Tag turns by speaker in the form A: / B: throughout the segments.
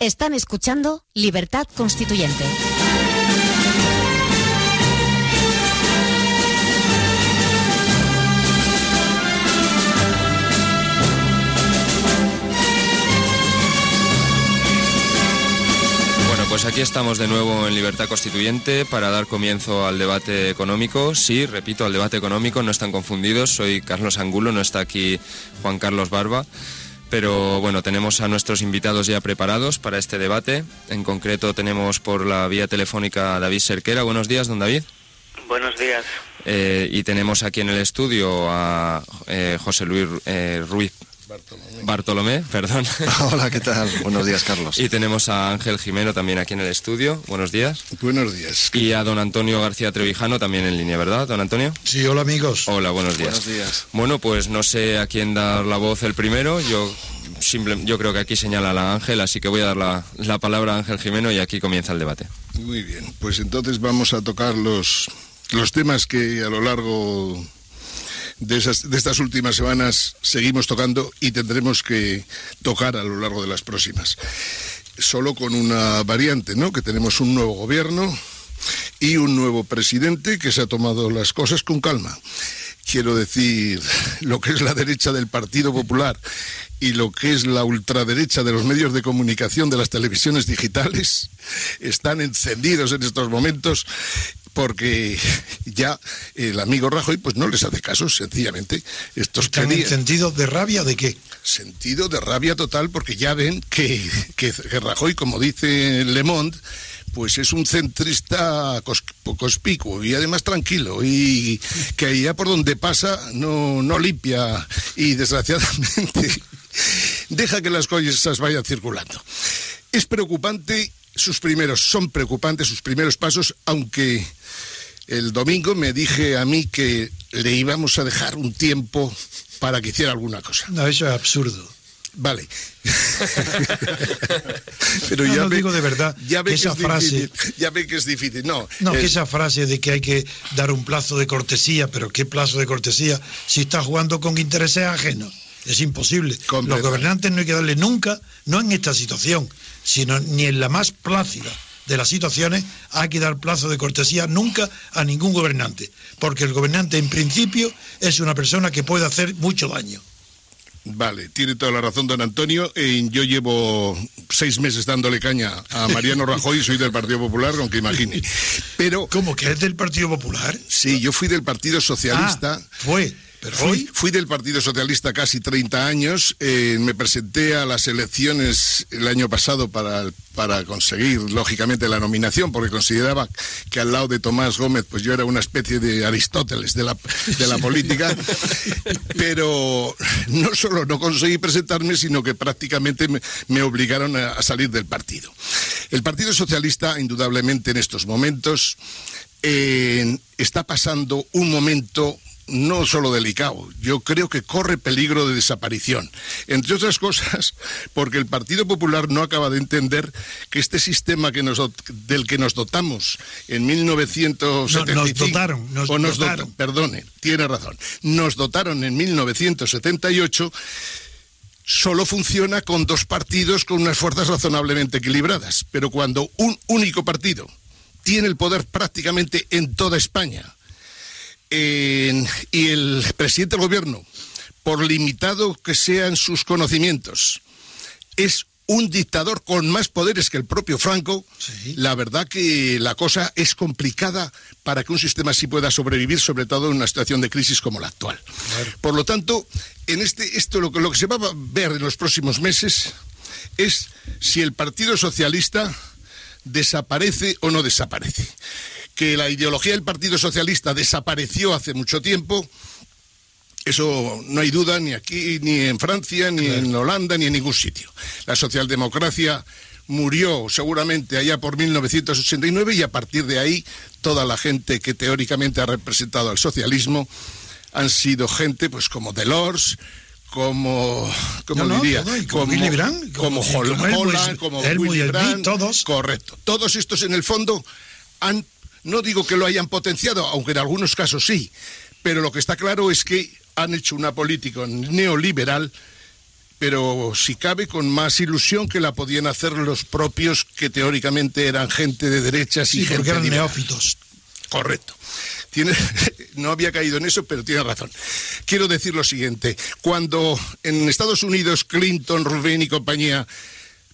A: Están escuchando Libertad Constituyente.
B: Bueno, pues aquí estamos de nuevo en Libertad Constituyente para dar comienzo al debate económico. Sí, repito, al debate económico, no están confundidos. Soy Carlos Angulo, no está aquí Juan Carlos Barba. Pero bueno, tenemos a nuestros invitados ya preparados para este debate. En concreto tenemos por la vía telefónica a David Serquera. Buenos días, don David.
C: Buenos días.
B: Eh, y tenemos aquí en el estudio a eh, José Luis eh, Ruiz Bartolomé. perdón.
D: Hola, ¿qué tal? Buenos días, Carlos.
B: Y tenemos a Ángel Jimeno también aquí en el estudio. Buenos días.
E: Buenos días.
B: Y a don Antonio García Trevijano también en línea, ¿verdad, don Antonio?
F: Sí, hola amigos.
B: Hola, buenos días.
D: Buenos días.
B: Bueno, pues no sé a quién dar la voz el primero. Yo simple, yo creo que aquí señala la Ángel, así que voy a dar la, la palabra a Ángel Jimeno y aquí comienza el debate.
E: Muy bien, pues entonces vamos a tocar los, los temas que a lo largo de, esas, de estas últimas semanas seguimos tocando y tendremos que tocar a lo largo de las próximas. Solo con una variante, ¿no? Que tenemos un nuevo gobierno y un nuevo presidente que se ha tomado las cosas con calma. Quiero decir, lo que es la derecha del Partido Popular y lo que es la ultraderecha de los medios de comunicación de las televisiones digitales están encendidos en estos momentos porque ya el amigo Rajoy pues no les hace caso, sencillamente. Estos
F: ¿Están en sentido de rabia de qué?
E: Sentido de rabia total porque ya ven que, que, que Rajoy, como dice Le Monde, pues es un centrista cos, conspicuo y además tranquilo y que allá por donde pasa no, no limpia y desgraciadamente deja que las cosas vayan circulando. Es preocupante sus primeros, son preocupantes sus primeros pasos, aunque el domingo me dije a mí que le íbamos a dejar un tiempo para que hiciera alguna cosa.
F: No, eso es absurdo.
E: Vale.
F: Pero no, ya no ve, digo de verdad,
E: ya ve
F: esa
E: que es
F: frase,
E: difícil, ya ve que es difícil. No,
F: no que esa frase de que hay que dar un plazo de cortesía, pero ¿qué plazo de cortesía si está jugando con intereses ajenos? Es imposible. Los gobernantes no hay que darle nunca, no en esta situación, sino ni en la más plácida de las situaciones, hay que dar plazo de cortesía nunca a ningún gobernante, porque el gobernante en principio es una persona que puede hacer mucho daño.
E: Vale, tiene toda la razón don Antonio. Eh, yo llevo seis meses dándole caña a Mariano Rajoy, soy del Partido Popular, aunque imagine. Pero...
F: ¿Cómo que es del Partido Popular?
E: Sí, yo fui del Partido Socialista.
F: Ah, fue. Pero
E: fui,
F: hoy...
E: fui, del Partido Socialista casi 30 años, eh, me presenté a las elecciones el año pasado para, para conseguir, lógicamente, la nominación, porque consideraba que al lado de Tomás Gómez, pues yo era una especie de Aristóteles de la, de la política, pero no solo no conseguí presentarme, sino que prácticamente me, me obligaron a, a salir del partido. El Partido Socialista, indudablemente, en estos momentos, eh, está pasando un momento no solo delicado, yo creo que corre peligro de desaparición. Entre otras cosas, porque el Partido Popular no acaba de entender que este sistema que nos, del que nos dotamos en 1975...
F: No, nos dotaron, nos
E: o nos
F: dotaron.
E: Dot, perdone, tiene razón. Nos dotaron en 1978 solo funciona con dos partidos con unas fuerzas razonablemente equilibradas. Pero cuando un único partido tiene el poder prácticamente en toda España, eh, y el presidente del gobierno, por limitado que sean sus conocimientos, es un dictador con más poderes que el propio Franco, sí. la verdad que la cosa es complicada para que un sistema así pueda sobrevivir, sobre todo en una situación de crisis como la actual. Claro. Por lo tanto, en este, esto lo lo que se va a ver en los próximos meses es si el Partido Socialista desaparece o no desaparece que la ideología del Partido Socialista desapareció hace mucho tiempo, eso no hay duda ni aquí, ni en Francia, ni claro. en Holanda, ni en ningún sitio. La socialdemocracia murió seguramente allá por 1989 y a partir de ahí toda la gente que teóricamente ha representado al socialismo han sido gente pues como Delors, como, como
F: no, no,
E: diría,
F: todo, como, Willy Brandt,
E: como, como Holland, como Willy Brandt,
F: todos.
E: Correcto. Todos estos en el fondo han no digo que lo hayan potenciado, aunque en algunos casos sí, pero lo que está claro es que han hecho una política neoliberal pero si cabe con más ilusión que la podían hacer los propios que teóricamente eran gente de derechas y gente
F: eran neófitos.
E: Correcto. Tiene, no había caído en eso, pero tiene razón. Quiero decir lo siguiente. Cuando en Estados Unidos Clinton, Rubén y compañía,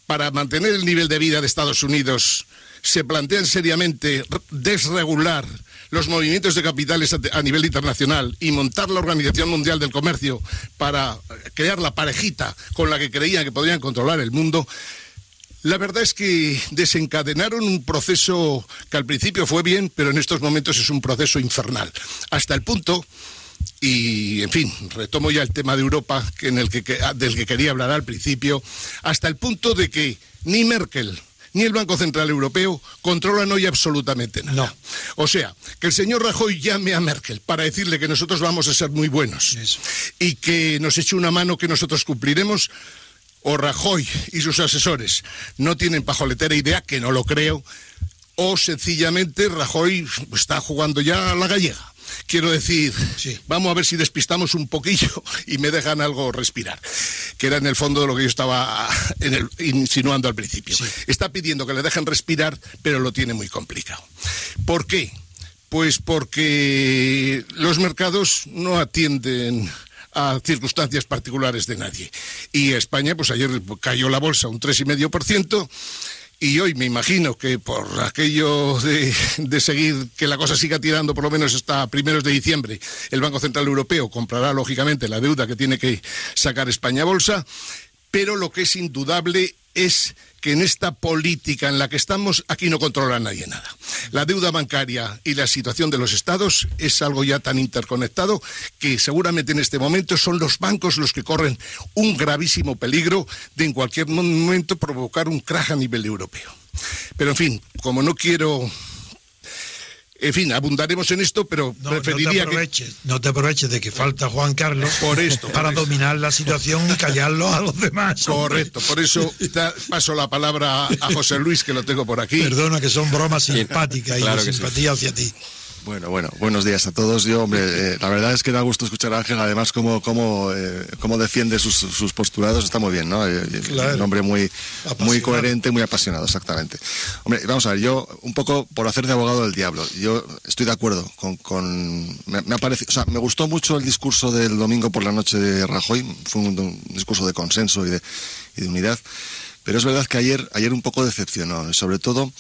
E: para mantener el nivel de vida de Estados Unidos, se plantean seriamente desregular los movimientos de capitales a, nivel internacional y montar la Organización Mundial del Comercio para crear la parejita con la que creían que podrían controlar el mundo, la verdad es que desencadenaron un proceso que al principio fue bien, pero en estos momentos es un proceso infernal. Hasta el punto, y en fin, retomo ya el tema de Europa en el que, del que quería hablar al principio, hasta el punto de que ni Merkel, ni el Banco Central Europeo controlan hoy absolutamente nada. O sea, que el señor Rajoy llame a Merkel para decirle que nosotros vamos a ser muy buenos y que nos eche una mano que nosotros cumpliremos, o Rajoy y sus asesores no tienen pajoletera idea, que no lo creo, o sencillamente Rajoy está jugando ya a la gallega. Quiero decir, vamos a ver si despistamos un poquillo y me dejan algo respirar, que era en el fondo de lo que yo estaba insinuando al principio. Está pidiendo que le dejen respirar, pero lo tiene muy complicado. ¿Por qué? Pues porque los mercados no atienden a circunstancias particulares de nadie. Y España, pues ayer cayó la bolsa un 3,5%. Y hoy me imagino que por aquello de, de, seguir que la cosa siga tirando por lo menos hasta primeros de diciembre, el Banco Central Europeo comprará lógicamente la deuda que tiene que sacar España bolsa, pero lo que es indudable es que en esta política en la que estamos, aquí no controla nadie nada. La deuda bancaria y la situación de los estados es algo ya tan interconectado que seguramente en este momento son los bancos los que corren un gravísimo peligro de en cualquier momento provocar un crash a nivel europeo. Pero en fin, como no quiero en fin, abundaremos en esto, pero preferiría
F: no te que... No te aproveches de que falta Juan Carlos por esto, para dominar la situación y callarlo a los demás.
E: Correcto, por eso paso la palabra a José Luis, que lo tengo por aquí.
F: Perdona, que son bromas simpáticas y simpatía hacia ti.
D: Bueno, bueno, buenos días a todos. Yo, hombre, eh, la verdad es que da gusto escuchar a Ángel, además, cómo, cómo, eh, cómo defiende sus, sus, postulados, está muy bien, ¿no? Eh, un hombre muy, muy coherente, muy apasionado, exactamente. Hombre, vamos a ver, yo, un poco por hacer de abogado del diablo, yo estoy de acuerdo con. con me, me, o sea, me gustó mucho el discurso del domingo por la noche de Rajoy, fue un, discurso de consenso y de, y de unidad, pero es verdad que ayer, ayer un poco decepcionó, sobre todo.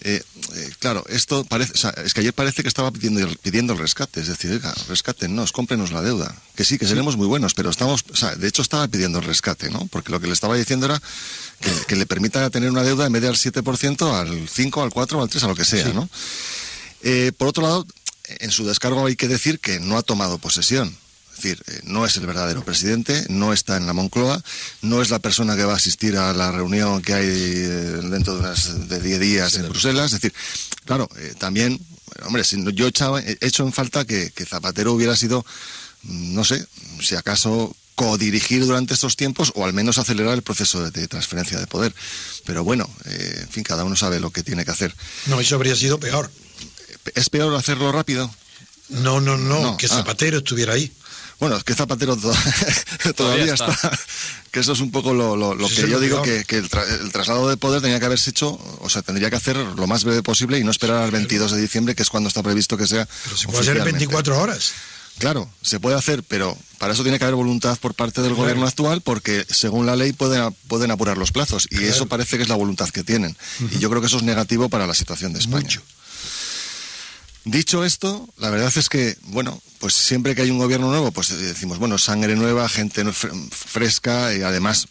D: Eh, eh, claro, esto parece, es que ayer parece que estaba pidiendo, pidiendo el rescate, es decir, oiga, rescátenos, cómprenos la deuda. Que sí, que seremos muy buenos, pero estamos, o sea, de hecho estaba pidiendo el rescate, ¿no? Porque lo que le estaba diciendo era que, le permita tener una deuda en vez del 7% al 5, al 4, al 3, a lo que sea, ¿no? Eh, por otro lado, en su descargo hay que decir que no ha tomado posesión. Es decir, eh, no es el verdadero presidente, no está en la Moncloa, no es la persona que va a asistir a la reunión que hay eh, dentro de unas de 10 días en Bruselas. Es decir, claro, eh, también, hombre, yo he hecho en falta que, Zapatero hubiera sido, mm, no sé, si acaso codirigir durante estos tiempos o al menos acelerar el proceso de, transferencia de poder. Pero bueno, en fin, cada uno sabe lo que tiene que hacer.
F: No, eso habría sido peor.
D: ¿Es peor hacerlo rápido?
F: No, no, no, que ah. Zapatero estuviera ahí.
D: Bueno, es que Zapatero todavía, está. Que eso es un poco lo, que yo digo, que, el, traslado de poder tenía que haberse hecho, o sea, tendría que hacer lo más breve posible y no esperar al 22 de diciembre, que es cuando está previsto que sea.
F: Pero se puede hacer en 24 horas.
D: Claro, se puede hacer, pero para eso tiene que haber voluntad por parte del gobierno actual, porque según la ley pueden, pueden apurar los plazos, y eso parece que es la voluntad que tienen. Y yo creo que eso es negativo para la situación de España. Mucho. Dicho esto, la verdad es que, bueno, pues siempre que hay un gobierno nuevo, pues decimos, bueno, sangre nueva, gente fresca y además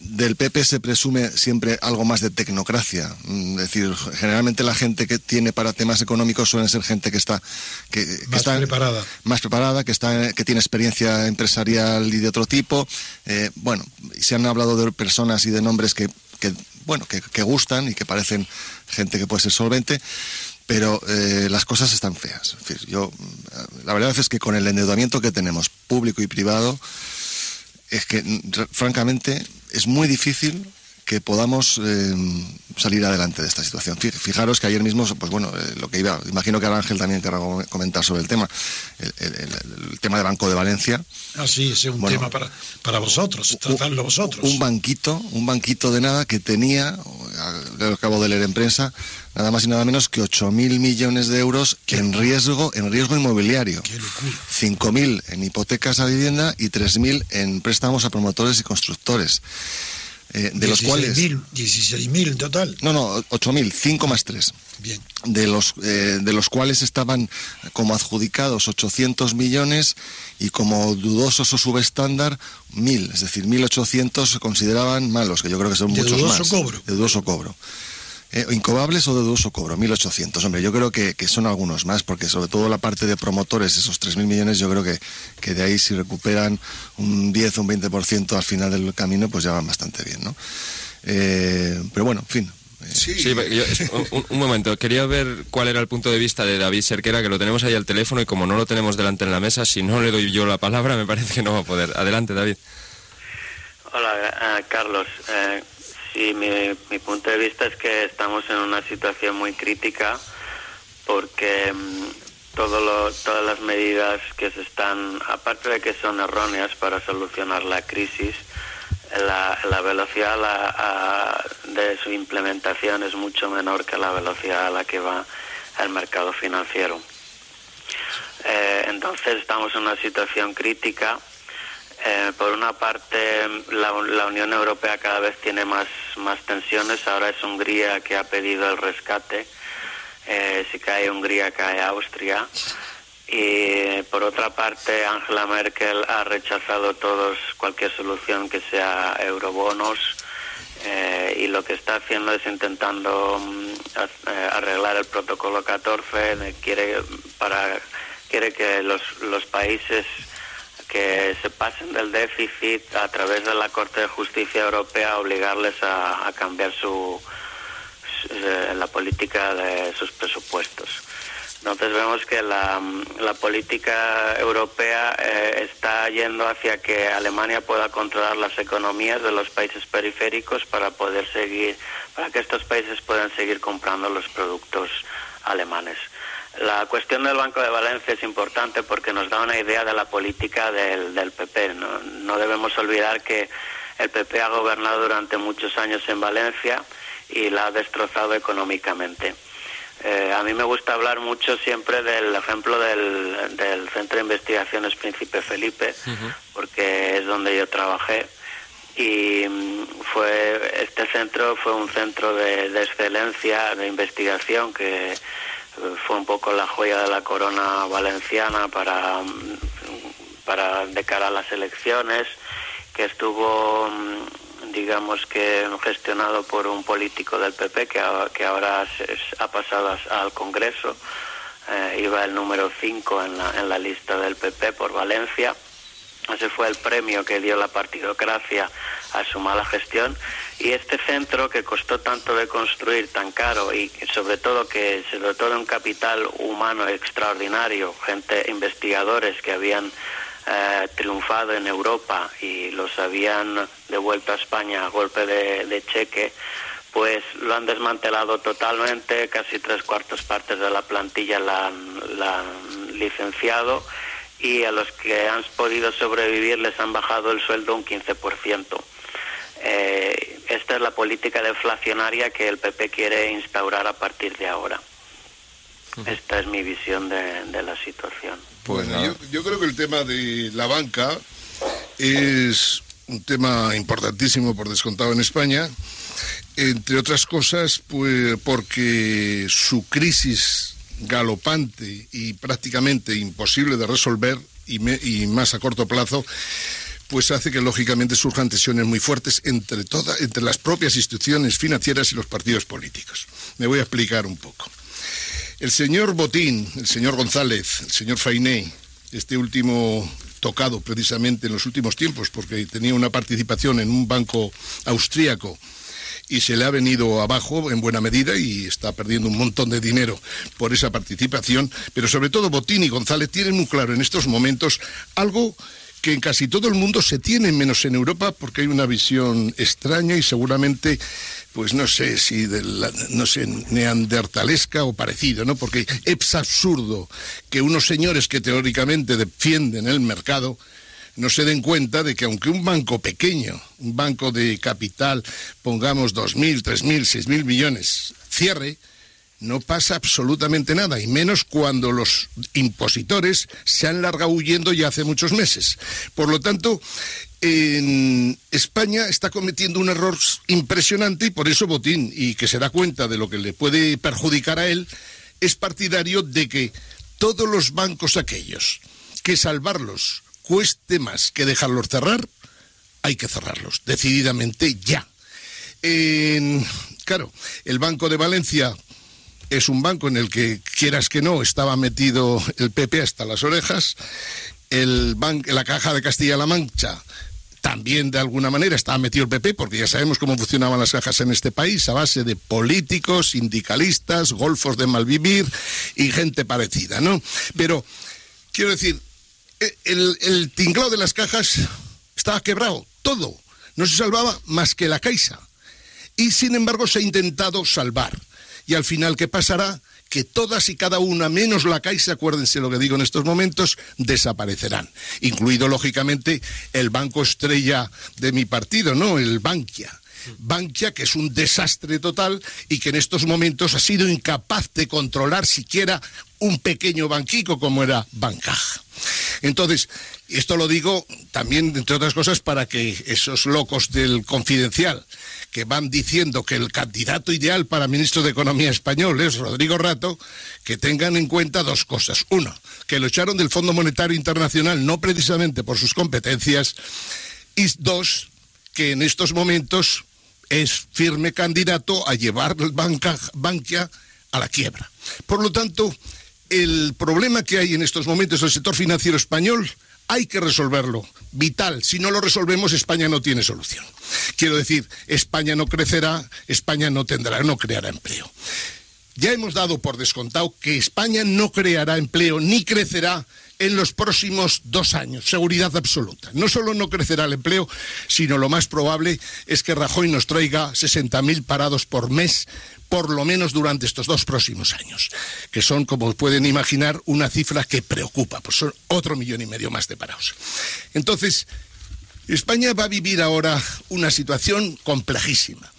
D: del PP se presume siempre algo más de tecnocracia. Mm, es decir, generalmente la gente que tiene para temas económicos suele ser gente que está que,
F: más
D: está
F: preparada,
D: más preparada, que está que tiene experiencia empresarial y de otro tipo. Eh, bueno, se han hablado de personas y de nombres que, que bueno, que, que gustan y que parecen gente que puede ser solvente pero eh, las cosas están feas. yo, la verdad es que con el endeudamiento que tenemos, público y privado, es que francamente es muy difícil que podamos eh, salir adelante de esta situación. Fijaros que ayer mismo, pues bueno, eh, lo que iba, imagino que Ángel también querrá comentar sobre el tema, el, tema del Banco de Valencia.
F: Ah, sí, es un tema para, para vosotros, tratarlo vosotros.
D: Un banquito, un banquito de nada que tenía, lo acabo de leer en prensa, nada más y nada menos que 8.000 millones de euros en riesgo, en riesgo inmobiliario. 5.000 en hipotecas a vivienda y 3.000 en préstamos a promotores y constructores.
F: Eh, de los cuales... 16.000 en total.
D: No, no, 8.000, 5 más 3.
F: Bien.
D: De los, eh, de los cuales estaban como adjudicados 800 millones y como dudosos o subestándar 1.000, es decir, 1.800 se consideraban malos, que yo creo que son muchos
F: dudoso
D: más.
F: Cobro.
D: De dudoso cobro. Eh, incobables o de dudoso cobro, 1.800. Hombre, yo creo que, son algunos más, porque sobre todo la parte de promotores, esos 3.000 millones, yo creo que, que de ahí si recuperan un 10 o un 20% al final del camino, pues ya van bastante bien, ¿no? Eh, pero bueno, en fin,
B: eh, Sí, un, momento, quería ver cuál era el punto de vista de David Serquera, que lo tenemos ahí al teléfono y como no lo tenemos delante en la mesa, si no le doy yo la palabra, me parece que no va a poder. Adelante, David.
C: Hola, Carlos. Sí, mi, mi punto de vista es que estamos en una situación muy crítica porque mm, todas las medidas que se están, aparte de que son erróneas para solucionar la crisis, la, la velocidad de su implementación es mucho menor que la velocidad a la que va el mercado financiero. Eh, entonces estamos en una situación crítica eh, por una parte, la, Unión Europea cada vez tiene más, más tensiones. Ahora es Hungría que ha pedido el rescate. Eh, si cae Hungría, cae Austria. Y por otra parte, Angela Merkel ha rechazado todos cualquier solución que sea eurobonos. Eh, y lo que está haciendo es intentando mm, arreglar el protocolo 14. Quiere, para, quiere que los, los países que se pasen del déficit a través de la Corte de Justicia Europea obligarles a, cambiar su, eh, la política de sus presupuestos. Entonces vemos que la, política europea eh, está yendo hacia que Alemania pueda controlar las economías de los países periféricos para poder seguir, para que estos países puedan seguir comprando los productos alemanes. La cuestión del Banco de Valencia es importante porque nos da una idea de la política del, del PP. ¿no? debemos olvidar que el PP ha gobernado durante muchos años en Valencia y la ha destrozado económicamente. Eh, a mí me gusta hablar mucho siempre del ejemplo del, del Centro de Investigaciones Príncipe Felipe, porque es donde yo trabajé y mm, fue este centro fue un centro de, de excelencia de investigación que fue un poco la joya de la corona valenciana para, para de cara a las elecciones, que estuvo, digamos que gestionado por un político del PP que, que ahora ha pasado al Congreso, eh, iba el número 5 en la, en la lista del PP por Valencia. Ese fue el premio que dio la partidocracia a su mala gestión y este centro que costó tanto de construir, tan caro y sobre todo que se dotó de un capital humano extraordinario, gente, investigadores que habían eh, triunfado en Europa y los habían devuelto a España a golpe de, cheque, pues lo han desmantelado totalmente, casi tres cuartos partes de la plantilla la la han licenciado y a los que han podido sobrevivir les han bajado el sueldo un 15%. Eh, esta es la política deflacionaria que el PP quiere instaurar a partir de ahora. Esta es mi visión de, la situación.
E: Bueno, yo, creo que el tema de la banca es un tema importantísimo por descontado en España, entre otras cosas, pues porque su crisis galopante y prácticamente imposible de resolver y más a corto plazo pues hace que lógicamente surjan tensiones muy fuertes entre, todas, entre las propias instituciones financieras y los partidos políticos. Me voy a explicar un poco. El señor Botín, el señor González, el señor Fainé, este último tocado precisamente en los últimos tiempos porque tenía una participación en un banco austríaco y se le ha venido abajo en buena medida y está perdiendo un montón de dinero por esa participación, pero sobre todo Botín y González tienen muy claro en estos momentos algo que en casi todo el mundo se tiene, menos en Europa, porque hay una visión extraña y seguramente, pues no sé si de no sé, neandertalesca o parecido, ¿no? Porque es absurdo que unos señores que teóricamente defienden el mercado no se den cuenta de que aunque un banco pequeño, un banco de capital, pongamos 2.000, 3.000, 6.000 millones, cierre, no pasa absolutamente nada, y menos cuando los impositores se han largado huyendo ya hace muchos meses. Por lo tanto, en España está cometiendo un error impresionante y por eso Botín, y que se da cuenta de lo que le puede perjudicar a él, es partidario de que todos los bancos aquellos que salvarlos cueste más que dejarlos cerrar, hay que cerrarlos, decididamente ya. claro, el Banco de Valencia es un banco en el que, quieras que no, estaba metido el PP hasta las orejas. El la Caja de Castilla-La Mancha también de alguna manera estaba metido el PP, porque ya sabemos cómo funcionaban las cajas en este país, a base de políticos, sindicalistas, golfos de malvivir y gente parecida, ¿no? Pero, quiero decir, e, el, el tinglado de las cajas estaba quebrado, todo. No se salvaba más que la Caixa. Y sin embargo se ha intentado salvar y al final, ¿qué pasará? que todas y cada una, menos la Caixa, acuérdense lo que digo en estos momentos, desaparecerán. Incluido, lógicamente, el banco estrella de mi partido, ¿no? El Bankia. Bankia, que es un desastre total y que en estos momentos ha sido incapaz de controlar siquiera un pequeño banquico como era Bancaja. Entonces, esto lo digo también, entre otras cosas, para que esos locos del confidencial que van diciendo que el candidato ideal para ministro de Economía español es Rodrigo Rato, que tengan en cuenta dos cosas. Uno, que lo echaron del Fondo Monetario Internacional no precisamente por sus competencias. Y dos, que en estos momentos es firme candidato a llevar el Bankia a la quiebra. Por lo tanto, el problema que hay en estos momentos en el sector financiero español hay que resolverlo. Vital. Si no lo resolvemos, España no tiene solución. Quiero decir, España no crecerá, España no tendrá, no creará empleo. Ya hemos dado por descontado que España no creará empleo ni crecerá en los próximos dos años, seguridad absoluta. No solo no crecerá el empleo, sino lo más probable es que Rajoy nos traiga 60.000 parados por mes, por lo menos durante estos dos próximos años, que son, como pueden imaginar, una cifra que preocupa, pues son otro millón y medio más de parados. Entonces, España va a vivir ahora una situación complejísima.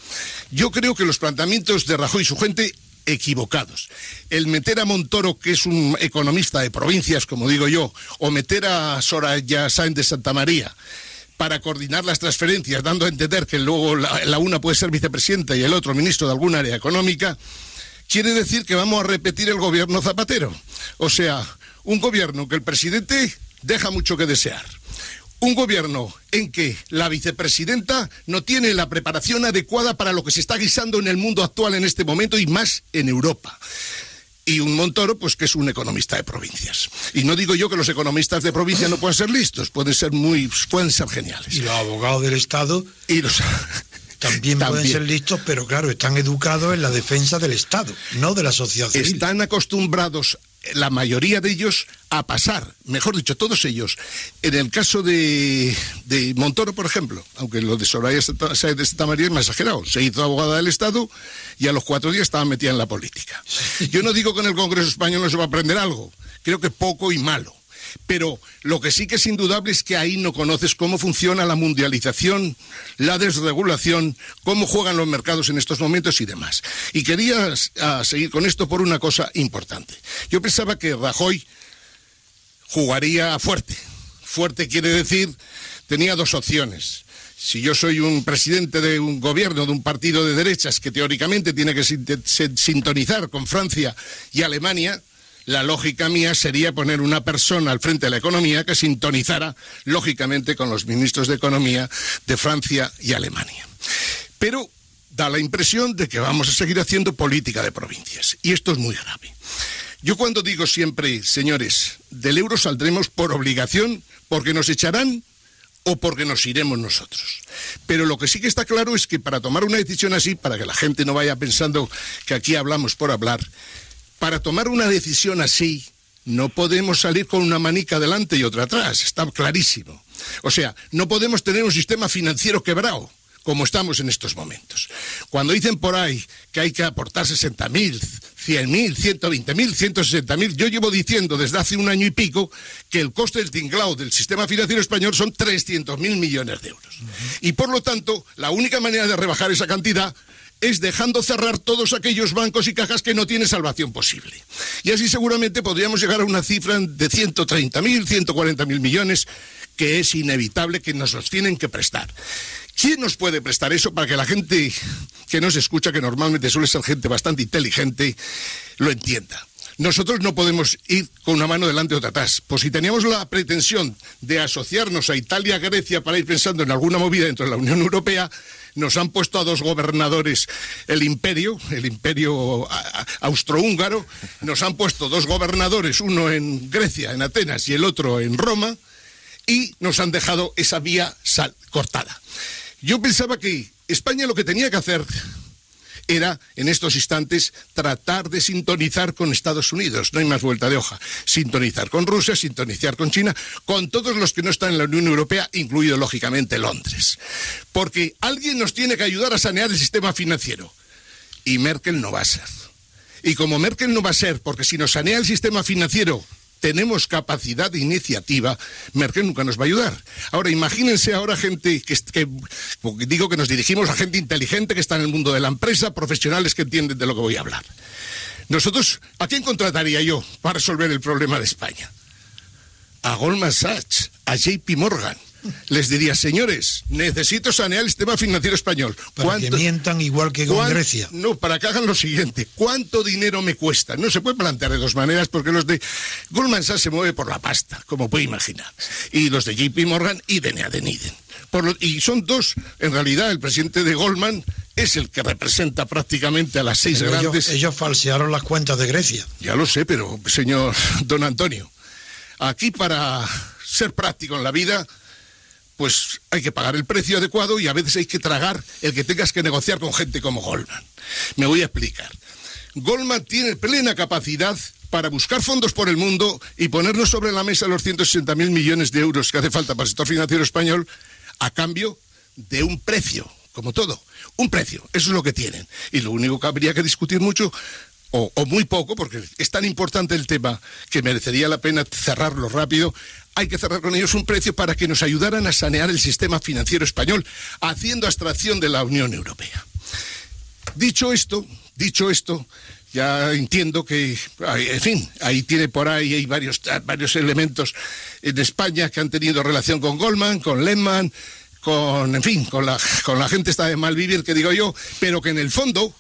E: Yo creo que los planteamientos de Rajoy y su gente equivocados. El meter a Montoro, que es un economista de provincias, como digo yo, o meter a Soraya Sáenz de Santa María para coordinar las transferencias, dando a entender que luego la, la una puede ser vicepresidenta y el otro ministro de alguna área económica, quiere decir que vamos a repetir el gobierno Zapatero. O sea, un gobierno que el presidente deja mucho que desear un gobierno en que la vicepresidenta no tiene la preparación adecuada para lo que se está guisando en el mundo actual en este momento y más en Europa. Y un Montoro, pues que es un economista de provincias. Y no digo yo que los economistas de provincia no puedan ser listos, pueden ser muy, pueden ser geniales.
F: Y los abogados del Estado.
E: Y los
F: también, pueden ser listos, pero claro, están educados en la defensa del Estado, no de la sociedad civil.
E: Están acostumbrados la mayoría de ellos a pasar, mejor dicho, todos ellos. En el caso de, de Montoro, por ejemplo, aunque lo de Soraya de Santa María es más exagerado, se hizo abogada del Estado y a los cuatro días estaba metida en la política. Yo no digo que en el Congreso Español no se va a aprender algo, creo que poco y malo. Pero lo que sí que es indudable es que ahí no conoces cómo funciona la mundialización, la desregulación, cómo juegan los mercados en estos momentos y demás. Y quería ah, seguir con esto por una cosa importante. Yo pensaba que Rajoy jugaría fuerte. Fuerte quiere decir, tenía dos opciones si yo soy un presidente de un gobierno, de un partido de derechas que teóricamente tiene que sintonizar con Francia y Alemania, la lógica mía sería poner una persona al frente de la economía que sintonizara, lógicamente, con los ministros de Economía de Francia y Alemania. Pero da la impresión de que vamos a seguir haciendo política de provincias. Y esto es muy grave. Yo cuando digo siempre, señores, del euro saldremos por obligación, porque nos echarán o porque nos iremos nosotros. Pero lo que sí que está claro es que para tomar una decisión así, para que la gente no vaya pensando que aquí hablamos por hablar, para tomar una decisión así, no podemos salir con una manica delante y otra atrás, está clarísimo. O sea, no podemos tener un sistema financiero quebrado como estamos en estos momentos. Cuando dicen por ahí que hay que aportar 60.000, 100.000, 120.000, 160.000, yo llevo diciendo desde hace un año y pico que el coste del tinglao del sistema financiero español son 300.000 millones de euros. Y por lo tanto, la única manera de rebajar esa cantidad es dejando cerrar todos aquellos bancos y cajas que no tienen salvación posible. Y así seguramente podríamos llegar a una cifra de 130.000, 140.000 millones, que es inevitable que nos los tienen que prestar. ¿Quién nos puede prestar eso para que la gente que nos escucha, que normalmente suele ser gente bastante inteligente, lo entienda? Nosotros no podemos ir con una mano delante y otra atrás. Pues si teníamos la pretensión de asociarnos a Italia, Grecia, para ir pensando en alguna movida dentro de la Unión Europea, nos han puesto a dos gobernadores, el imperio, el imperio austrohúngaro, nos han puesto dos gobernadores, uno en Grecia, en Atenas, y el otro en Roma, y nos han dejado esa vía cortada. Yo pensaba que España lo que tenía que hacer era, en estos instantes, tratar de sintonizar con Estados Unidos. No hay más vuelta de hoja. Sintonizar con Rusia, sintonizar con China, con todos los que no están en la Unión Europea, incluido, lógicamente, Londres. Porque alguien nos tiene que ayudar a sanear el sistema financiero. Y Merkel no va a ser. Y como Merkel no va a ser, porque si nos sanea el sistema financiero tenemos capacidad de iniciativa, Merkel nunca nos va a ayudar. Ahora, imagínense ahora gente que, que, digo que nos dirigimos a gente inteligente que está en el mundo de la empresa, profesionales que entienden de lo que voy a hablar. Nosotros, ¿a quién contrataría yo para resolver el problema de España? A Goldman Sachs, a JP Morgan les diría, señores, necesito sanear el sistema financiero español.
F: Para que mientan igual que con Grecia.
E: No, para que hagan lo siguiente. ¿Cuánto dinero me cuesta? No se puede plantear de dos maneras porque los de Goldman Sachs se mueve por la pasta, como puede imaginar. Y los de JP Morgan y de Neadeniden. y son dos, en realidad, el presidente de Goldman es el que representa prácticamente a las seis grandes.
F: ellos falsearon las cuentas de Grecia.
E: Ya lo sé, pero, señor don Antonio, aquí para ser práctico en la vida pues hay que pagar el precio adecuado y a veces hay que tragar el que tengas que negociar con gente como Goldman. Me voy a explicar. Goldman tiene plena capacidad para buscar fondos por el mundo y ponernos sobre la mesa los 160.000 millones de euros que hace falta para el sector financiero español a cambio de un precio, como todo. Un precio, eso es lo que tienen. Y lo único que habría que discutir mucho o, muy poco, porque es tan importante el tema que merecería la pena cerrarlo rápido, hay que cerrar con ellos un precio para que nos ayudaran a sanear el sistema financiero español, haciendo abstracción de la Unión Europea. Dicho esto, dicho esto, ya entiendo que, en fin, ahí tiene por ahí hay varios, varios elementos en España que han tenido relación con Goldman, con Lehman, con, en fin, con la, con la gente está de mal vivir, que digo yo, pero que en el fondo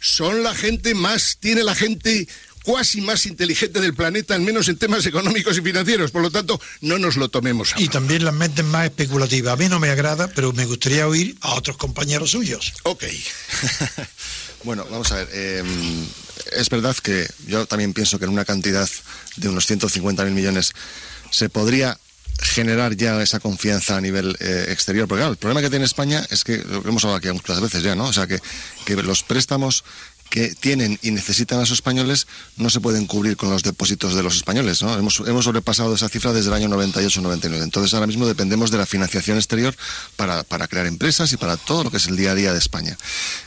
E: son la gente más, tiene la gente cuasi más inteligente del planeta, al menos en temas económicos y financieros. Por lo tanto, no nos lo tomemos a
F: Y también las mentes más especulativas. A mí no me agrada, pero me gustaría oír a otros compañeros suyos.
E: Ok.
D: bueno, vamos a ver. Em, es verdad que yo también pienso que en una cantidad de unos 150.000 millones se podría generar ya esa confianza a nivel eh, exterior. Porque claro, el problema que tiene España es que, lo hemos hablado aquí muchas veces ya, ¿no? O sea, que, que los préstamos que tienen y necesitan a los españoles no se pueden cubrir con los depósitos de los españoles. ¿no? Hemos, hemos sobrepasado esa cifra desde el año 98-99. Entonces ahora mismo dependemos de la financiación exterior para, para, crear empresas y para todo lo que es el día a día de España.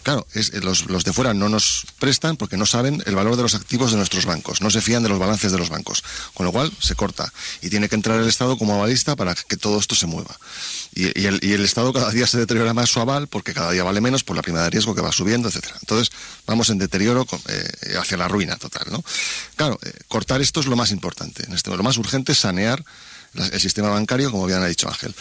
D: Claro, es, los, los de fuera no nos prestan porque no saben el valor de los activos de nuestros bancos, no se fían de los balances de los bancos, con lo cual se corta y tiene que entrar el Estado como avalista para que todo esto se mueva. Y, el, y, el, Estado cada día se deteriora más su aval porque cada día vale menos por la prima de riesgo que va subiendo, etcétera. Entonces, vamos en deterioro eh, hacia la ruina total, ¿no? Claro, eh, cortar esto es lo más importante. En este, lo más urgente es sanear el sistema bancario, como bien ha dicho Ángel.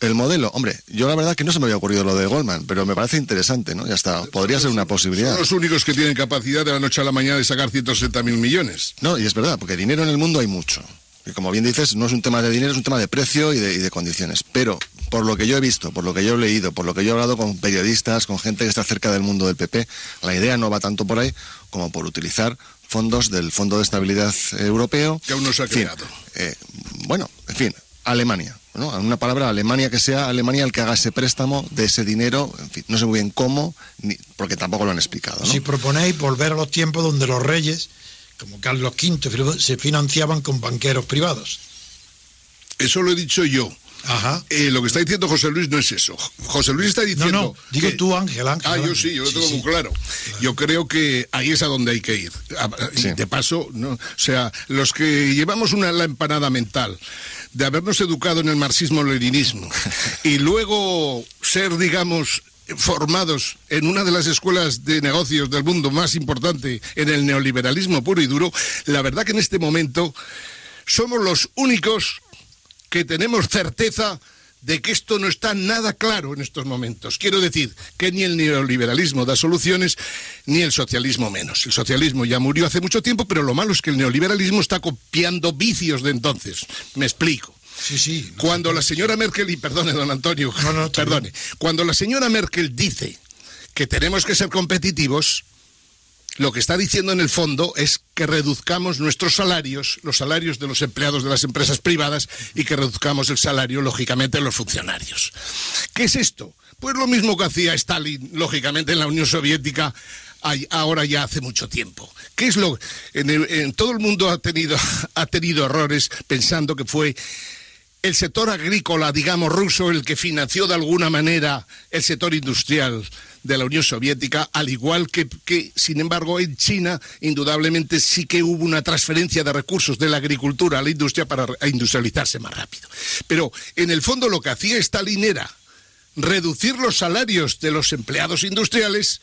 D: El modelo, hombre, yo la verdad que no se me había ocurrido lo de Goldman, pero me parece interesante, ¿no? Ya está, podría ser una posibilidad.
E: Son los únicos que tienen capacidad de la noche a la mañana de sacar 160 mil millones.
D: No, y es verdad, porque dinero en el mundo hay mucho. Y como bien dices, no es un tema de dinero, es un tema de precio y de, condiciones. Pero por lo que yo he visto, por lo que yo he leído, por lo que yo he hablado con periodistas, con gente que está cerca del mundo del PP, la idea no va tanto por ahí como por utilizar fondos del Fondo de Estabilidad Europeo.
E: Que aún no se ha creado.
D: Eh, bueno, en fin, Alemania. ¿no? Una palabra, Alemania, que sea Alemania el que haga ese préstamo de ese dinero, en fin, no sé muy bien cómo, ni, porque tampoco lo han explicado.
F: Si proponéis volver a los tiempos donde los reyes como Carlos V, se financiaban con banqueros privados.
E: Eso lo he dicho yo. Ajá. Eh, lo que está diciendo José Luis no es eso. José Luis está diciendo.
F: No, no, digo tú, Ángel, Ángel.
E: Ah, yo sí, yo lo tengo muy claro. Yo creo que ahí es a donde hay que ir. De paso, ¿no? o sea, los que llevamos una la empanada mental de habernos educado en el marxismo-leninismo y luego ser, digamos, formados en una de las escuelas de negocios del mundo más importante en el neoliberalismo puro y duro, la verdad que en este momento somos los únicos que tenemos certeza de que esto no está nada claro en estos momentos. Quiero decir que ni el neoliberalismo da soluciones, ni el socialismo menos. El socialismo ya murió hace mucho tiempo, pero lo malo es que el neoliberalismo está copiando vicios de entonces. Me explico.
F: Sí, sí.
E: cuando la señora Merkel, y perdone, don Antonio, perdone, cuando la señora Merkel dice que tenemos que ser competitivos, lo que está diciendo en el fondo es que reduzcamos nuestros salarios, los salarios de los empleados de las empresas privadas, y que reduzcamos el salario, lógicamente, de los funcionarios. ¿Qué es esto? Pues lo mismo que hacía Stalin, lógicamente, en la Unión Soviética ahora ya hace mucho tiempo. ¿Qué es lo en, todo el mundo ha tenido ha tenido errores pensando que fue el sector agrícola, digamos, ruso el que financió de alguna manera el sector industrial de la Unión Soviética, al igual que, sin embargo, en China, indudablemente sí que hubo una transferencia de recursos de la agricultura a la industria para industrializarse más rápido. Pero, en el fondo, lo que hacía Stalin era reducir los salarios de los empleados industriales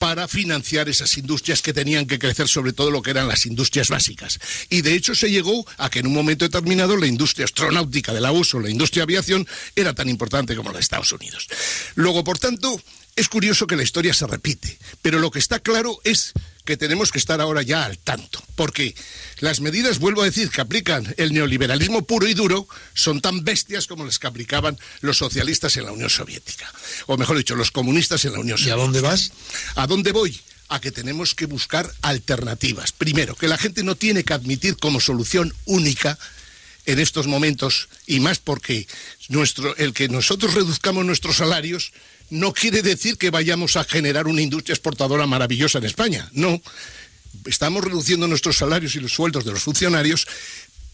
E: para financiar esas industrias que tenían que crecer, sobre todo lo que eran las industrias básicas. Y de hecho se llegó a que en un momento determinado la industria astronáutica del uso, la industria aviación, era tan importante como la de Estados Unidos. Luego, por tanto, es curioso que la historia se repite, pero lo que está claro es que tenemos que estar ahora ya al tanto, porque las medidas, vuelvo a decir, que aplican el neoliberalismo puro y duro son tan bestias como las que aplicaban los socialistas en la Unión Soviética, o mejor dicho, los comunistas en la Unión Soviética.
F: ¿Y a dónde vas?
E: ¿A dónde voy? A que tenemos que buscar alternativas. Primero, que la gente no tiene que admitir como solución única en estos momentos, y más porque nuestro, el que nosotros reduzcamos nuestros salarios no quiere decir que vayamos a generar una industria exportadora maravillosa en España. No. Estamos reduciendo nuestros salarios y los sueldos de los funcionarios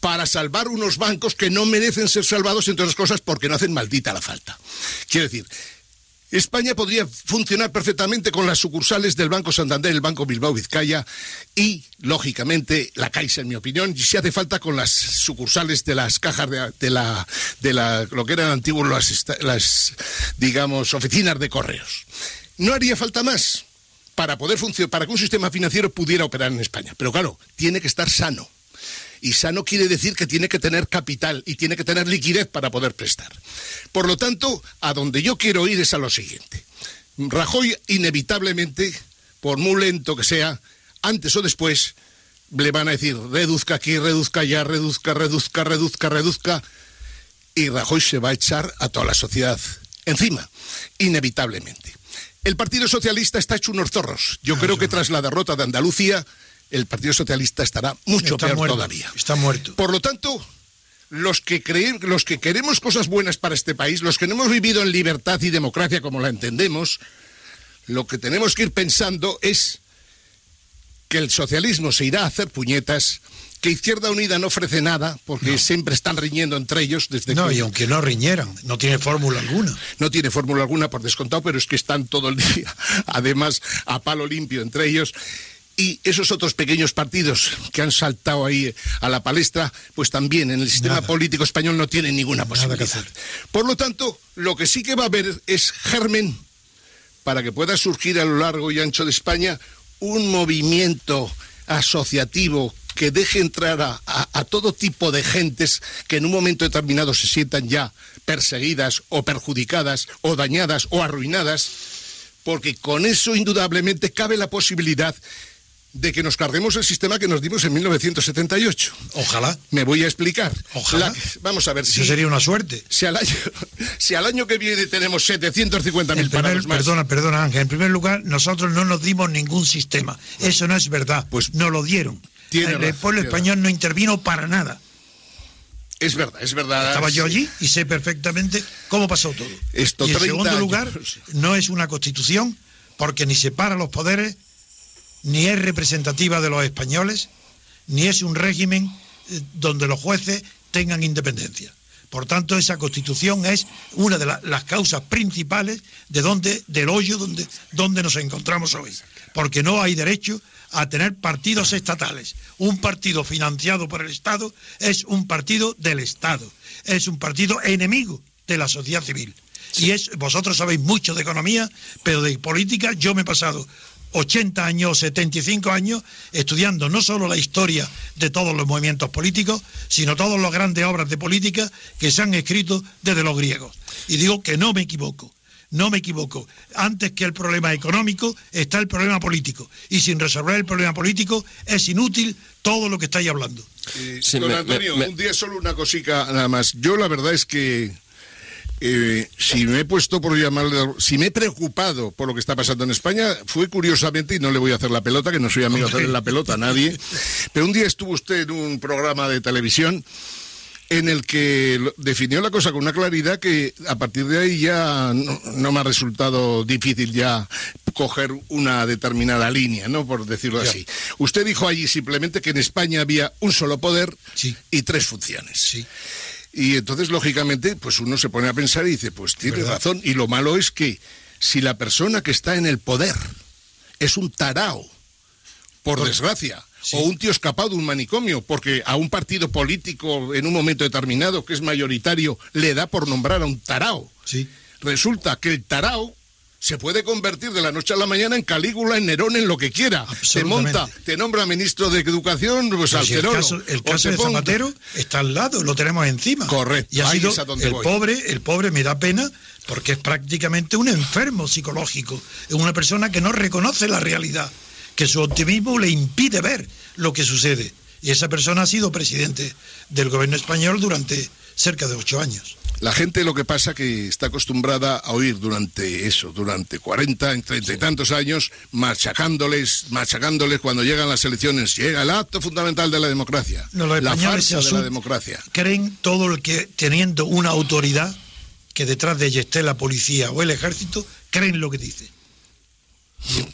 E: para salvar unos bancos que no merecen ser salvados, entre otras cosas, porque no hacen maldita la falta. Quiero decir, España podría funcionar perfectamente con las sucursales del Banco Santander, el Banco Bilbao Vizcaya y, lógicamente, la Caixa, en mi opinión, y si hace falta con las sucursales de las cajas de, la, de la, lo que eran antiguos las, las, digamos, oficinas de correos. No haría falta más para poder funcionar, para que un sistema financiero pudiera operar en España. Pero claro, tiene que estar sano y sano quiere decir que tiene que tener capital y tiene que tener liquidez para poder prestar. Por lo tanto, a donde yo quiero ir es a lo siguiente. Rajoy inevitablemente, por muy lento que sea, antes o después le van a decir reduzca aquí, reduzca allá, reduzca, reduzca, reduzca, reduzca, y Rajoy se va a echar a toda la sociedad encima, inevitablemente. El Partido Socialista está hecho unos zorros. Yo creo que tras la derrota de Andalucía, el Partido Socialista estará mucho peor todavía.
F: Está muerto.
E: Por lo tanto, los que, creen, los que queremos cosas buenas para este país, los que no hemos vivido en libertad y democracia como la entendemos, lo que tenemos que ir pensando es que el socialismo se irá a hacer puñetas, que Izquierda Unida no ofrece nada, porque siempre están riñendo entre ellos desde
F: No, y aunque no riñeran, no tiene fórmula alguna.
E: No tiene fórmula alguna por descontado, pero es que están todo el día, además, a palo limpio entre ellos y esos otros pequeños partidos que han saltado ahí a la palestra, pues también en el sistema político español no tienen ninguna posibilidad. Por lo tanto, lo que sí que va a haber es germen para que pueda surgir a lo largo y ancho de España un movimiento asociativo que deje entrar a, a, todo tipo de gentes que en un momento determinado se sientan ya perseguidas o perjudicadas o dañadas o arruinadas, porque con eso indudablemente cabe la posibilidad de que nos carguemos el sistema que nos dimos en 1978.
F: Ojalá.
E: Me voy a explicar.
F: Ojalá.
E: vamos a ver si...
F: Eso sería una suerte.
E: Si al año, si al año que viene tenemos 750.000 parados más...
F: Perdona, perdona Ángel. En primer lugar, nosotros no nos dimos ningún sistema. Eso no es verdad. Pues no lo dieron. el pueblo español no intervino para nada.
E: Es verdad, es verdad.
F: Estaba yo allí y sé perfectamente cómo pasó todo.
E: Esto,
F: y en segundo lugar, no es una constitución porque ni separa los poderes ni es representativa de los españoles, ni es un régimen eh, donde los jueces tengan independencia. Por tanto, esa constitución es una de las causas principales de donde, del hoyo donde, donde nos encontramos hoy. Porque no hay derecho a tener partidos estatales. Un partido financiado por el Estado es un partido del Estado, es un partido enemigo de la sociedad civil. Y es, vosotros sabéis mucho de economía, pero de política yo me he pasado 80 años, 75 años, estudiando no solo la historia de todos los movimientos políticos, sino todas las grandes obras de política que se han escrito desde los griegos. Y digo que no me equivoco, no me equivoco. Antes que el problema económico está el problema político. Y sin resolver el problema político es inútil todo lo que estáis hablando.
E: don Antonio, un día solo una cosica nada más. Yo la verdad es que eh, si me he puesto por llamarle, si me he preocupado por lo que está pasando en España, fue curiosamente, y no le voy a hacer la pelota, que no soy amigo de hacerle la pelota a nadie, pero un día estuvo usted en un programa de televisión en el que definió la cosa con una claridad que a partir de ahí ya no, me ha resultado difícil ya coger una determinada línea, ¿no? Por decirlo así. Usted dijo allí simplemente que en España había un solo poder y tres funciones. Sí. Y entonces, lógicamente, pues uno se pone a pensar y dice, pues tiene razón. Y lo malo es que si la persona que está en el poder es un tarao, por, desgracia, o un tío escapado de un manicomio, porque a un partido político en un momento determinado que es mayoritario le da por nombrar a un tarao. Sí. Resulta que el tarao se puede convertir de la noche a la mañana en Calígula, en Nerón, en lo que quiera. Te monta, te nombra ministro de Educación, pues al
F: El caso, el caso de Zapatero está al lado, lo tenemos encima.
E: Correcto.
F: Y ha sido el pobre, el pobre me da pena porque es prácticamente un enfermo psicológico, es una persona que no reconoce la realidad, que su optimismo le impide ver lo que sucede. Y esa persona ha sido presidente del gobierno español durante cerca de ocho años.
E: La gente lo que pasa que está acostumbrada a oír durante eso, durante 40, 30 y tantos años, machacándoles, machacándoles cuando llegan las elecciones. Llega el acto fundamental de la democracia. la farsa de la democracia.
F: Creen todo el que, teniendo una autoridad, que detrás de ella esté la policía o el ejército, creen lo que dice.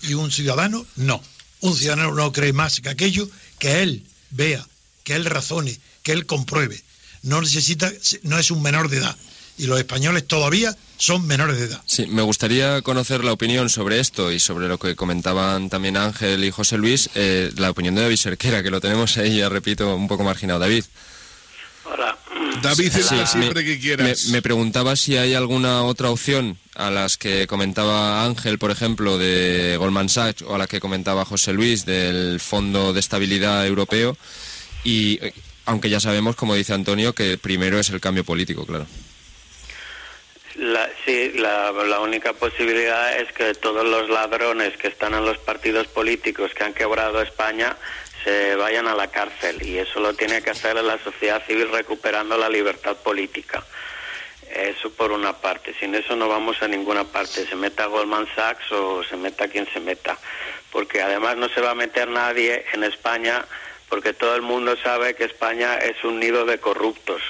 F: Y, un ciudadano, no. Un ciudadano no cree más que aquello que él vea, que él razone, que él compruebe no necesita, no es un menor de edad. Y los españoles todavía son menores de edad.
B: Sí, me gustaría conocer la opinión sobre esto y sobre lo que comentaban también Ángel y José Luis, eh, la opinión de David Serquera, que lo tenemos ahí, ya repito, un poco marginado. David.
C: Hola.
E: David, siempre que quieras.
B: Me, preguntaba si hay alguna otra opción a las que comentaba Ángel, por ejemplo, de Goldman Sachs, o a la que comentaba José Luis, del Fondo de Estabilidad Europeo, y aunque ya sabemos, como dice Antonio, que primero es el cambio político, claro.
C: sí, la, la, única posibilidad es que todos los ladrones que están en los partidos políticos que han quebrado España se vayan a la cárcel y eso lo tiene que hacer la sociedad civil recuperando la libertad política. Eso por una parte. Sin eso no vamos a ninguna parte. Se meta Goldman Sachs o se meta quien se meta. Porque además no se va a meter nadie en España porque todo el mundo sabe que España es un nido de corruptos.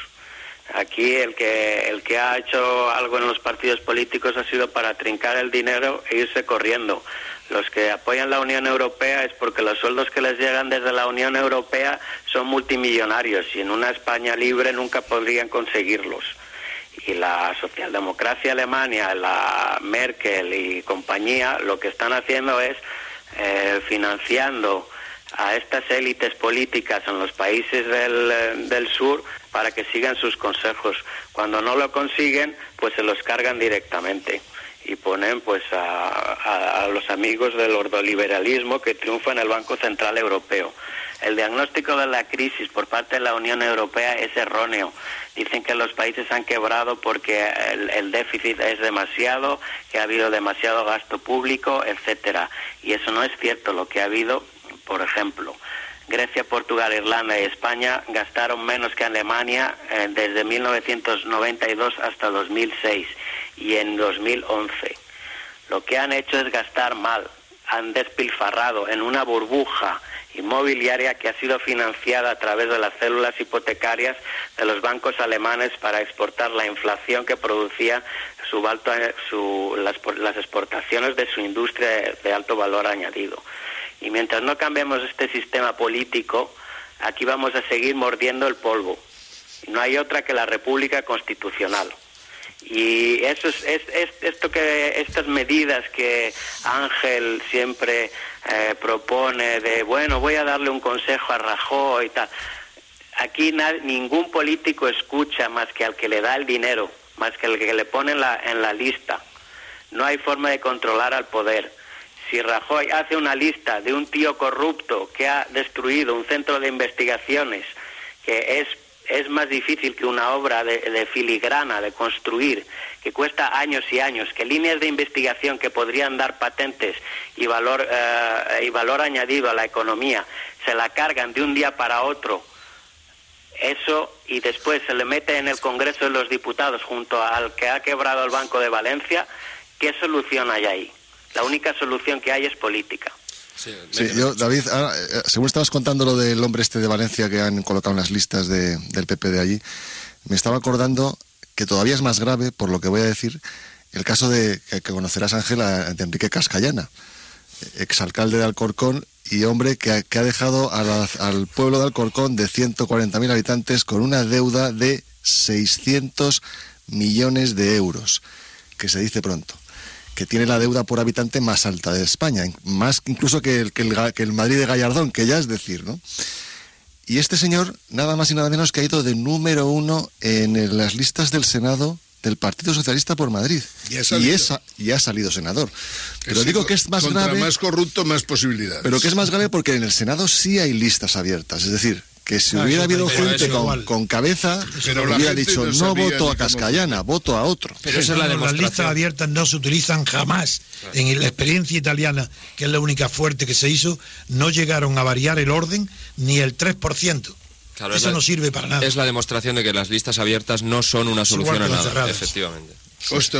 C: Aquí el que, el que ha hecho algo en los partidos políticos ha sido para trincar el dinero e irse corriendo. Los que apoyan la Unión Europea es porque los sueldos que les llegan desde la Unión Europea son multimillonarios y en una España libre nunca podrían conseguirlos. Y la socialdemocracia alemania, la Merkel y compañía, lo que están haciendo es eh, financiando a estas élites políticas en los países del, del, sur para que sigan sus consejos. Cuando no lo consiguen, pues se los cargan directamente y ponen pues a, a, los amigos del ordoliberalismo que triunfa en el Banco Central Europeo. El diagnóstico de la crisis por parte de la Unión Europea es erróneo. Dicen que los países han quebrado porque el, el, déficit es demasiado, que ha habido demasiado gasto público, etcétera. Y eso no es cierto. Lo que ha habido por ejemplo. Grecia, Portugal, Irlanda y España gastaron menos que Alemania eh, desde 1992 hasta 2006 y en 2011. Lo que han hecho es gastar mal, han despilfarrado en una burbuja inmobiliaria que ha sido financiada a través de las células hipotecarias de los bancos alemanes para exportar la inflación que producía su su, las, las exportaciones de su industria de alto valor añadido. Y mientras no cambiemos este sistema político, aquí vamos a seguir mordiendo el polvo. No hay otra que la República Constitucional. Y eso es, esto que estas medidas que Ángel siempre eh, propone de bueno voy a darle un consejo a Rajoy y tal. Aquí ningún político escucha más que al que le da el dinero, más que al que le pone en la, en la lista. No hay forma de controlar al poder. Si Rajoy hace una lista de un tío corrupto que ha destruido un centro de investigaciones que es es más difícil que una obra de, filigrana, de construir, que cuesta años y años, que líneas de investigación que podrían dar patentes y valor, eh, y valor añadido a la economía, se la cargan de un día para otro, eso y después se le mete en el Congreso de los Diputados junto al que ha quebrado el Banco de Valencia, ¿qué solución hay ahí? La única solución que hay es política.
D: Sí, yo, David, eh, según estabas contando lo del hombre este de Valencia que han colocado en las listas del PP de allí, me estaba acordando que todavía es más grave, por lo que voy a decir, el caso de que, conocerás, Ángela, de Enrique Cascallana, exalcalde de Alcorcón y hombre que ha, dejado al pueblo de Alcorcón de 140.000 habitantes con una deuda de 600 millones de euros, que se dice pronto que tiene la deuda por habitante más alta de España, más incluso que el, que el, Madrid de Gallardón, que ya es decir, ¿no? Y este señor, nada más y nada menos que ha ido de número uno en las listas del Senado del Partido Socialista por Madrid. Y, ha salido senador. Pero digo que es más grave.
E: más corrupto, más posibilidades.
D: Pero que es más grave porque en el Senado sí hay listas abiertas. Es decir, que si ah, hubiera habido gente con, cabeza, pero hubiera dicho no, voto a Cascallana, voto a otro.
F: Pero esa es la demostración. Las listas abiertas no se utilizan jamás. En la experiencia italiana, que es la única fuerte que se hizo, no llegaron a variar el orden ni el 3%. Eso no sirve para nada.
B: Es la demostración de que las listas abiertas no son una solución a nada, efectivamente.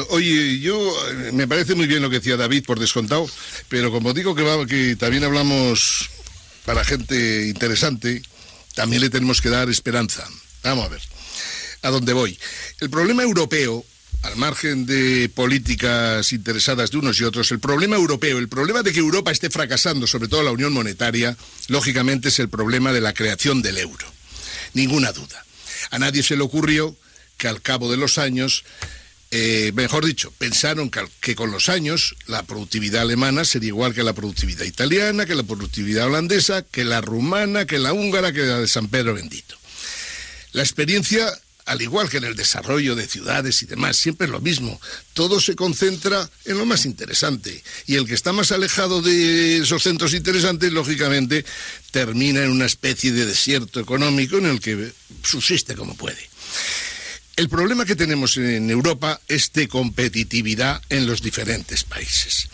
E: oye, yo eh, me parece muy bien lo que decía David por descontado, pero como digo que, que también hablamos para gente interesante, también le tenemos que dar esperanza. Vamos a ver, a dónde voy. El problema europeo, al margen de políticas interesadas de unos y otros, el problema europeo, el problema de que Europa esté fracasando, sobre todo la unión monetaria, lógicamente es el problema de la creación del euro. Ninguna duda. A nadie se le ocurrió que al cabo de los años eh, mejor dicho, pensaron que, con los años la productividad alemana sería igual que la productividad italiana, que la productividad holandesa, que la rumana, que la húngara, que la de San Pedro Bendito. La experiencia, al igual que en el desarrollo de ciudades y demás, siempre es lo mismo. Todo se concentra en lo más interesante. Y el que está más alejado de esos centros interesantes, lógicamente, termina en una especie de desierto económico en el que subsiste como puede. El problema que tenemos en Europa es de competitividad en los diferentes países.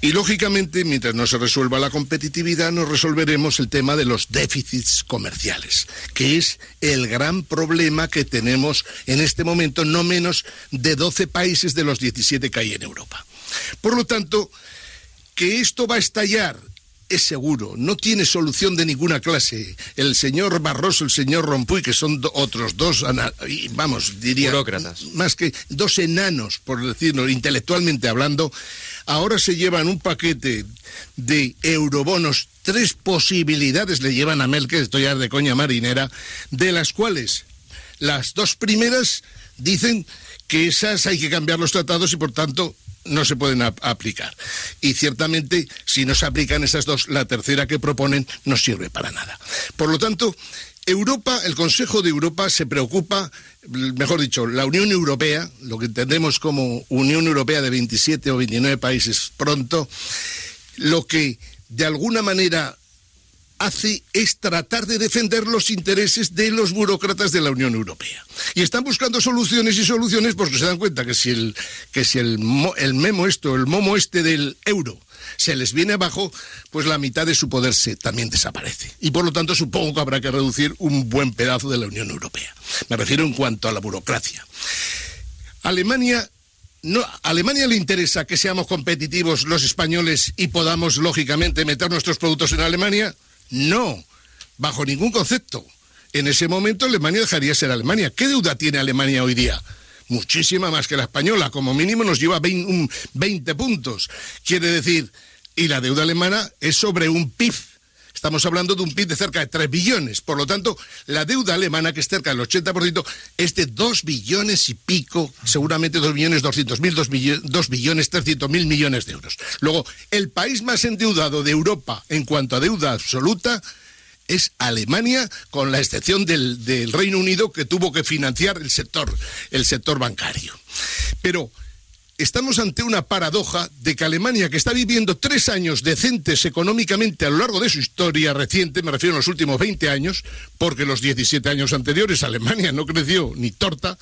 E: Y lógicamente, mientras no se resuelva la competitividad, no resolveremos el tema de los déficits comerciales, que es el gran problema que tenemos en este momento, no menos de 12 países de los 17 que hay en Europa. Por lo tanto, que esto va a estallar es seguro, no tiene solución de ninguna clase. El señor Barroso, el señor Rompuy, que son otros dos, vamos, diría, más que dos enanos, por decirlo intelectualmente hablando, ahora se llevan un paquete de eurobonos, tres posibilidades le llevan a Merkel, estoy de coña marinera, de las cuales las dos primeras dicen que esas hay que cambiar los tratados y por tanto no se pueden aplicar. Y ciertamente, si no se aplican esas dos, la tercera que proponen no sirve para nada. Por lo tanto, Europa, el Consejo de Europa se preocupa, mejor dicho, la Unión Europea, lo que entendemos como Unión Europea de 27 o 29 países pronto, lo que de alguna manera hace es tratar de defender los intereses de los burócratas de la Unión Europea. Y están buscando soluciones y soluciones porque se dan cuenta que si el, que si el, el memo esto, el momo este del euro, se les viene abajo, pues la mitad de su poder se, también desaparece. Y por lo tanto supongo que habrá que reducir un buen pedazo de la Unión Europea. Me refiero en cuanto a la burocracia. Alemania no, a Alemania le interesa que seamos competitivos los españoles y podamos, lógicamente, meter nuestros productos en Alemania. No, bajo ningún concepto. En ese momento Alemania dejaría ser Alemania. ¿Qué deuda tiene Alemania hoy día? Muchísima más que la española, como mínimo nos lleva 20, puntos. Quiere decir, y la deuda alemana es sobre un PIB. Estamos hablando de un PIB de cerca de 3 billones. Por lo tanto, la deuda alemana, que es cerca del 80%, es de 2 billones y pico, seguramente 2 billones 200 mil, 2 billones 300 mil millones de euros. Luego, el país más endeudado de Europa en cuanto a deuda absoluta es Alemania, con la excepción del, Reino Unido que tuvo que financiar el sector bancario. Pero estamos ante una paradoja de que Alemania, que está viviendo tres años decentes económicamente a lo largo de su historia reciente, me refiero a los últimos 20 años, porque los 17 años anteriores Alemania no creció ni torta,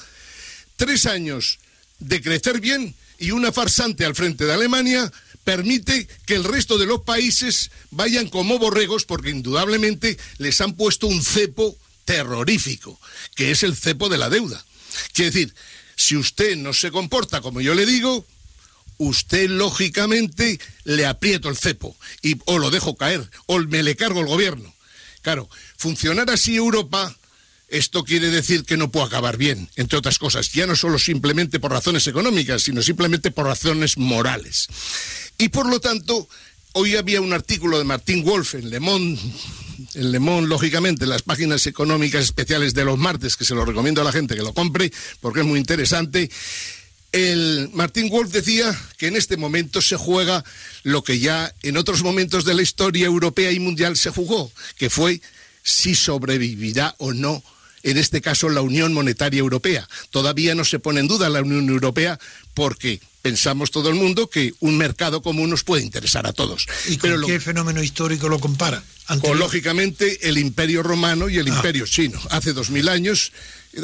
E: tres años de crecer bien y una farsante al frente de Alemania permite que el resto de los países vayan como borregos porque indudablemente les han puesto un cepo terrorífico, que es el cepo de la deuda. Quiere decir, si usted no se comporta como yo le digo, usted lógicamente le aprieto el cepo y o lo dejo caer o me le cargo el gobierno. Claro, funcionar así Europa, esto quiere decir que no puede acabar bien, entre otras cosas, ya no solo simplemente por razones económicas, sino simplemente por razones morales. Y por lo tanto, hoy había un artículo de Martín Wolf en Le Monde el Lemón, lógicamente, las páginas económicas especiales de los martes, que se lo recomiendo a la gente que lo compre, porque es muy interesante. El Martín Wolf decía que en este momento se juega lo que ya en otros momentos de la historia europea y mundial se jugó, que fue si sobrevivirá o no en este caso la Unión Monetaria Europea. Todavía no se pone en duda la Unión Europea porque pensamos todo el mundo que un mercado común nos puede interesar a todos.
F: ¿Y con qué fenómeno histórico lo compara?
E: Con, lógicamente, el Imperio Romano y el ah. Imperio Chino. Hace dos mil años,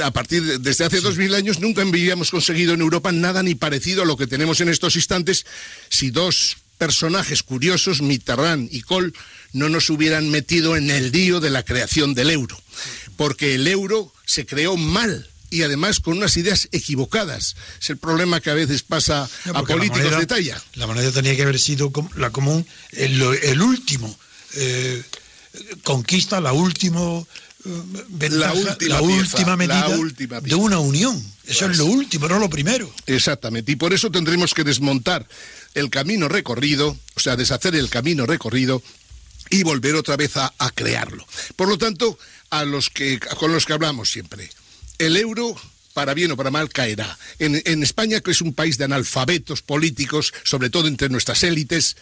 E: a partir de, desde hace dos mil años, nunca habíamos conseguido en Europa nada ni parecido a lo que tenemos en estos instantes si dos personajes curiosos, Mitterrand y Kohl, no nos hubieran metido en el lío de la creación del euro. Porque el euro se creó mal y además con unas ideas equivocadas. Es el problema que a veces pasa a políticos de talla.
F: La moneda tenía que haber sido la común, el, último eh, conquista, la última eh, la última, medida de una unión. Eso es lo último, no lo primero.
E: Exactamente. Y por eso tendremos que desmontar el camino recorrido, o sea, deshacer el camino recorrido y volver otra vez a, crearlo. Por lo tanto, a los que, con los que hablamos siempre, el euro para bien o para mal, caerá. En, España, que es un país de analfabetos políticos, sobre todo entre nuestras élites,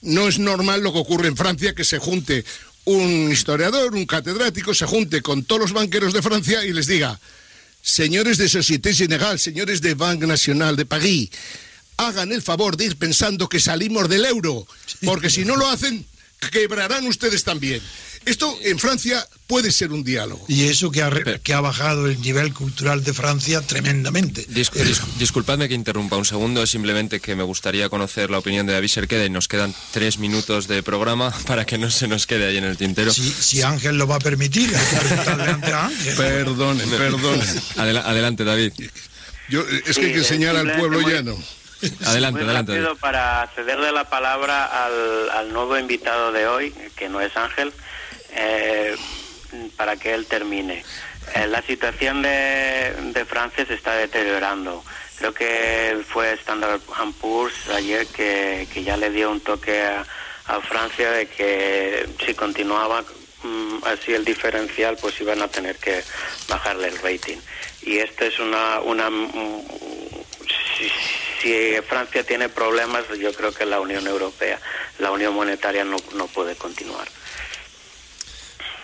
E: no es normal lo que ocurre en Francia, que se junte un historiador, un catedrático, se junte con todos los banqueros de Francia y les diga, señores de Société Générale, señores de Banque Nacional de París, hagan el favor de ir pensando que salimos del euro, porque si no lo hacen, quebrarán ustedes también. Esto en Francia puede ser un diálogo.
F: Y eso que ha, que ha bajado el nivel cultural de Francia tremendamente.
B: disculpadme que interrumpa un segundo, simplemente que me gustaría conocer la opinión de David Serqueda y nos quedan tres minutos de programa para que no se nos quede ahí en el tintero.
F: Si, Ángel lo va a permitir,
E: Perdone, perdone.
B: adelante, David.
E: Yo, es que hay que enseñar al pueblo llano.
B: Adelante, adelante.
C: Para cederle la palabra al, al nuevo invitado de hoy, que no es Ángel, eh, para que él termine. Eh, la situación de, de, Francia se está deteriorando. Creo que fue Standard Poor's ayer que, que, ya le dio un toque a, Francia de que si continuaba mm, así el diferencial, pues iban a tener que bajarle el rating. Y esta es una... una mm, si, si, Francia tiene problemas, yo creo que la Unión Europea, la Unión Monetaria no, no puede continuar.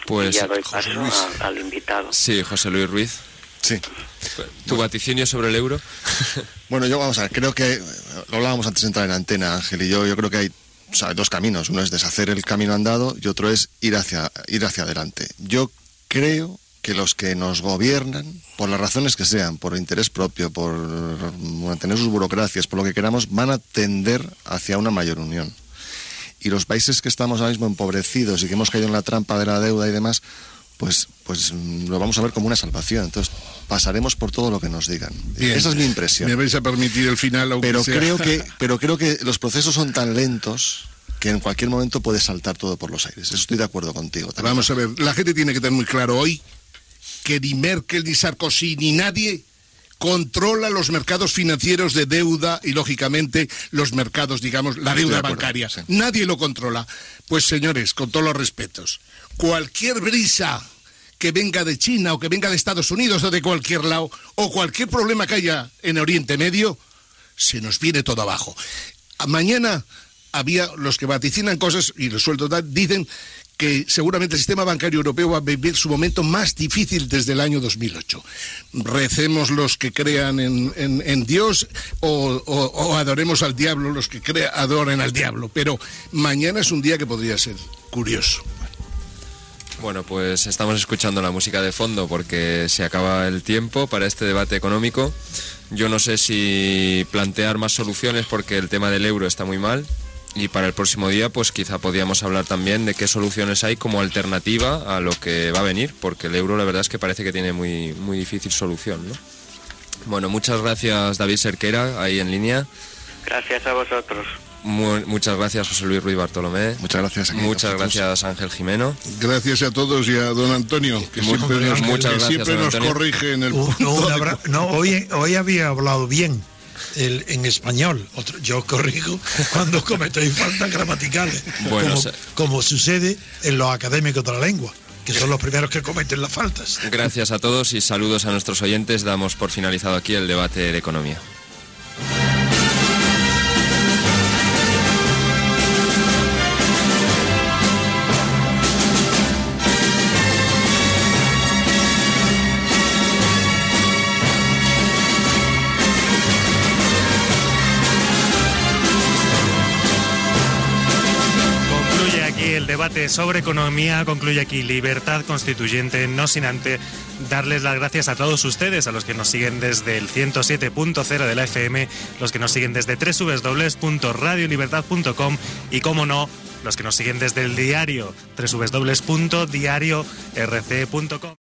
B: Pues
C: ya doy paso al invitado.
B: Sí, José Luis Ruiz.
D: Sí.
B: ¿Tu vaticinio sobre el euro?
D: bueno, yo vamos a ver, creo que lo hablábamos antes de entrar en antena, Ángel y yo, yo creo que hay dos caminos. Uno es deshacer el camino andado y otro es ir hacia, ir hacia adelante. Yo creo que los que nos gobiernan, por las razones que sean, por interés propio, por mantener sus burocracias, por lo que queramos, van a tender hacia una mayor unión y los países que estamos ahora mismo empobrecidos y que hemos caído en la trampa de la deuda y demás, pues, pues mm, lo vamos a ver como una salvación. Entonces pasaremos por todo lo que nos digan. Esa es mi impresión.
E: Me vais a permitir el final,
D: aunque pero creo que, pero creo que los procesos son tan lentos que en cualquier momento puede saltar todo por los aires. Eso estoy de acuerdo contigo.
E: Vamos a ver, la gente tiene que tener muy claro hoy que ni Merkel, ni Sarkozy, ni nadie controla los mercados financieros de deuda y, lógicamente, los mercados, digamos, la deuda bancaria. Nadie lo controla. Pues, señores, con todos los respetos, cualquier brisa que venga de China o que venga de Estados Unidos o de cualquier lado, o cualquier problema que haya en Oriente Medio, se nos viene todo abajo. Mañana había los que vaticinan cosas y los sueltos dicen que seguramente el sistema bancario europeo va a vivir su momento más difícil desde el año 2008. Recemos los que crean en, Dios o, adoremos al diablo los que adoren al diablo, pero mañana es un día que podría ser curioso.
B: Bueno, pues estamos escuchando la música de fondo porque se acaba el tiempo para este debate económico. Yo no sé si plantear más soluciones porque el tema del euro está muy mal y para el próximo día pues quizá podríamos hablar también de qué soluciones hay como alternativa a lo que va a venir porque el euro la verdad es que parece que tiene muy, muy difícil solución. ¿no? Bueno, muchas gracias David Serquera ahí en línea.
C: Gracias a vosotros
B: muchas gracias José Luis Ruiz Bartolomé.
D: Muchas gracias.
B: Muchas gracias Ángel Jimeno.
E: Gracias a todos y a don Antonio, que siempre, nos, siempre nos corrige en el
F: No, hoy, hoy había hablado bien. En español. yo corrijo cuando cometéis faltas gramaticales, como, como, sucede en los académicos de la lengua, que son los primeros que cometen las faltas.
B: Gracias a todos y saludos a nuestros oyentes. Damos por finalizado aquí el debate de economía.
G: Sobre economía concluye aquí Libertad Constituyente, no sin antes darles las gracias a todos ustedes, a los que nos siguen desde el 107.0 de la FM, los que nos siguen desde www.radiolibertad.com y, como no, los que nos siguen desde el diario www.diariorc.com.